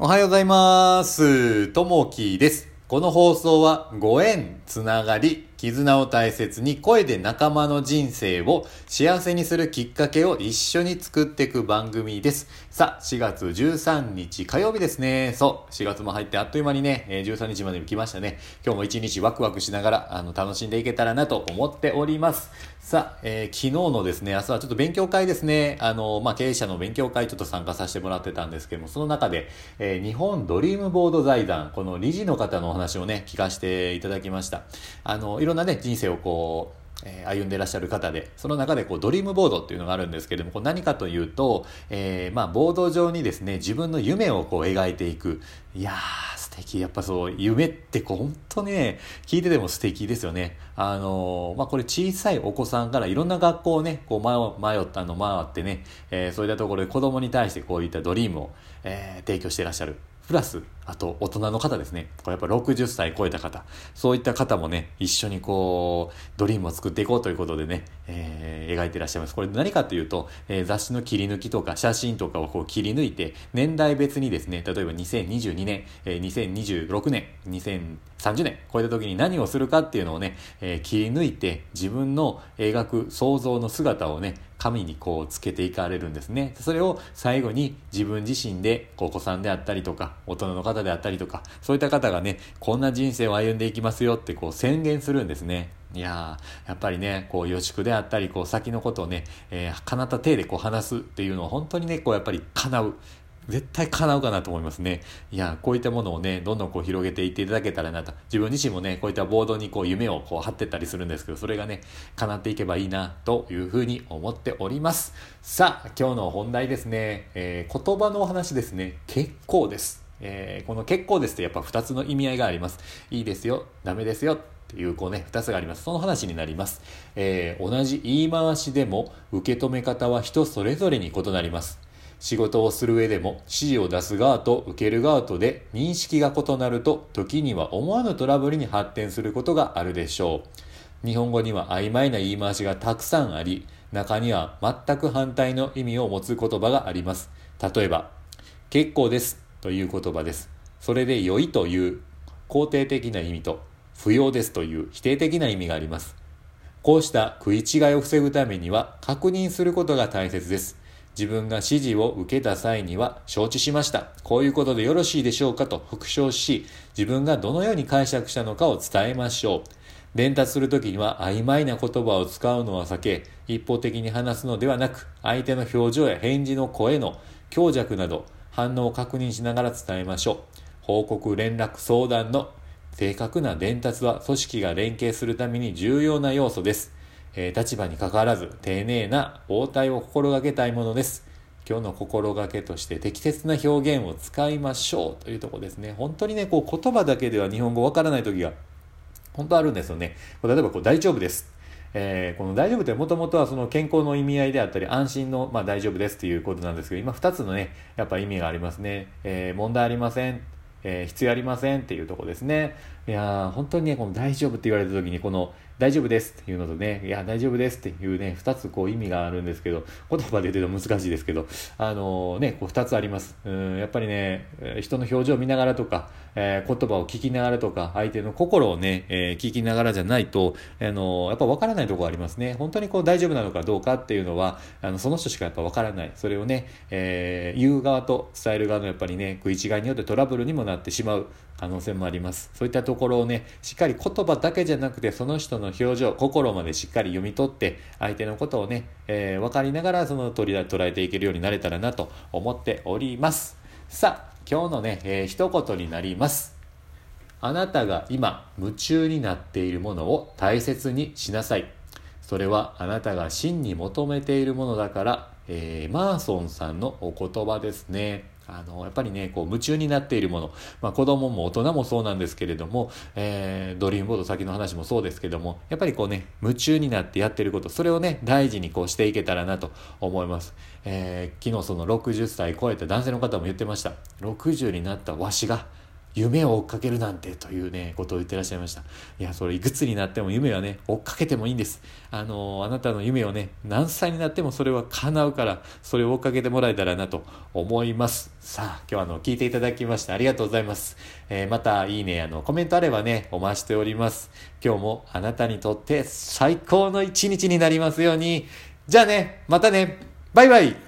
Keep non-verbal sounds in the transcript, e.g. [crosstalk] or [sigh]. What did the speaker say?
おはようございます。ともきです。この放送はご縁、つながり、絆を大切に声で仲間の人生を幸せにするきっかけを一緒に作っていく番組です。さあ、4月13日火曜日ですね。そう、4月も入ってあっという間にね、13日まで来ましたね。今日も一日ワクワクしながら、あの、楽しんでいけたらなと思っております。さあ、えー昨日のですね、朝はちょっと勉強会ですね。あの、まあ、経営者の勉強会ちょっと参加させてもらってたんですけども、その中で、えー日本ドリームボード財団、この理事の方のお話をね、聞かせていただきました。あの、ろんなね、人生をこう、え歩んでいらっしゃる方で、その中でこうドリームボードっていうのがあるんですけれども、これ何かというと、えーまあ、ボード上にですね、自分の夢をこう描いていく。いやー、素敵。やっぱそう、夢ってこう、本当ね、聞いてても素敵ですよね。あのーまあ、これ小さいお子さんからいろんな学校をね、こう迷迷ったの回ってね、えーそういったところで子供に対してこういったドリームを、えー提供していらっしゃる。プラス、あと大人の方ですね。これやっぱ60歳超えた方。そういった方もね、一緒にこう、ドリームを作っていこうということでね、えー描いていらっしゃいます。これ何かというと、えー雑誌の切り抜きとか写真とかをこう切り抜いて、年代別にですね、例えば2022年、えー2026年、2030年、こういった時に何をするかっていうのをね、えー切り抜いて、自分の描く想像の姿をね、紙にこうつけていかれるんですね。それを最後に自分自身でお子さんであったりとか、大人の方方であったりとか、そういった方がね、こんな人生を歩んでいきますよってこう宣言するんですね。いやー、やっぱりね、こう予祝であったり、こう先のことをね、えー、叶った体でこう話すっていうのは本当にね、こうやっぱり叶う。絶対叶うかなと思いますね。いや、こういったものをね、どんどんこう広げていっていただけたらなと。自分自身もね、こういったボードにこう夢をこう貼ってったりするんですけど、それがね、叶っていけばいいなというふうに思っております。さあ、今日の本題ですね、えー言葉のお話ですね。結構です。えーこの結構ですってやっぱ2つの意味合いがあります。いいですよ、ダメですよ。っていうこうね、2つがあります。その話になります。えー同じ言い回しでも受け止め方は人それぞれに異なります。仕事をする上でも指示を出す側と受ける側とで認識が異なると時には思わぬトラブルに発展することがあるでしょう。日本語には曖昧な言い回しがたくさんあり、中には全く反対の意味を持つ言葉があります。例えば、結構ですという言葉です。それで良いという肯定的な意味と不要ですという否定的な意味があります。こうした食い違いを防ぐためには確認することが大切です。自分が指示を受けた際には承知しました。こういうことでよろしいでしょうかと復唱し、自分がどのように解釈したのかを伝えましょう。伝達するときには曖昧な言葉を使うのは避け、一方的に話すのではなく、相手の表情や返事の声の強弱など反応を確認しながら伝えましょう。報告、連絡、相談の正確な伝達は組織が連携するために重要な要素です。えー立場に関わらず丁寧な応対を心がけたいものです。今日の心がけとして適切な表現を使いましょうというところですね。本当にね、こう言葉だけでは日本語わからない時が本当あるんですよね。こう例えばこう大丈夫です。えーこの大丈夫ってもともとはその健康の意味合いであったり安心の、まあ、大丈夫ですということなんですけど今2つのねやっぱ意味がありますね、えー問題ありません、えー必要ありませんっていうとこですね。いやー本当にねこの大丈夫って言われた時にこの大丈夫ですっていうのとねいや大丈夫ですっていうね2つこう意味があるんですけど [laughs] 言葉で言うと難しいですけどあのーねこう2つあります。うんやっぱりね人の表情を見ながらとか、えー言葉を聞きながらとか相手の心をね、えー聞きながらじゃないとあのーやっぱ分からないところありますね。本当にこう大丈夫なのかどうかっていうのはあのその人しかやっぱ分からない。それをね、え言う側と伝える側のやっぱりね食い違いによってトラブルにもなってしまう。可能性もあります。そういったところをねしっかり言葉だけじゃなくてその人の表情心までしっかり読み取って相手のことをね、えー分かりながらその取り捉えていけるようになれたらなと思っております。さあ今日のね、えー一言になります。あなたが今夢中になっているものを大切にしなさい。それはあなたが真に求めているものだから、えーマーソンさんのお言葉ですね。あのやっぱりねこう夢中になっているもの、まあ、子供も大人もそうなんですけれども、えードリームボード先の話もそうですけどもやっぱりこうね夢中になってやってることそれをね大事にこうしていけたらなと思います、えー昨日その60歳超えた男性の方も言ってました。60になったわしが夢を追っかけるなんてというね、ことを言ってらっしゃいました。いや、それいくつになっても夢はね、追っかけてもいいんです。あの、あなたの夢をね、何歳になってもそれは叶うから、それを追っかけてもらえたらなと思います。さあ、今日はあの、聞いていただきましてありがとうございます。えー、また、いいね、あの、コメントあればね、お待ちしております。今日もあなたにとって最高の一日になりますように。じゃあね、またね、バイバイ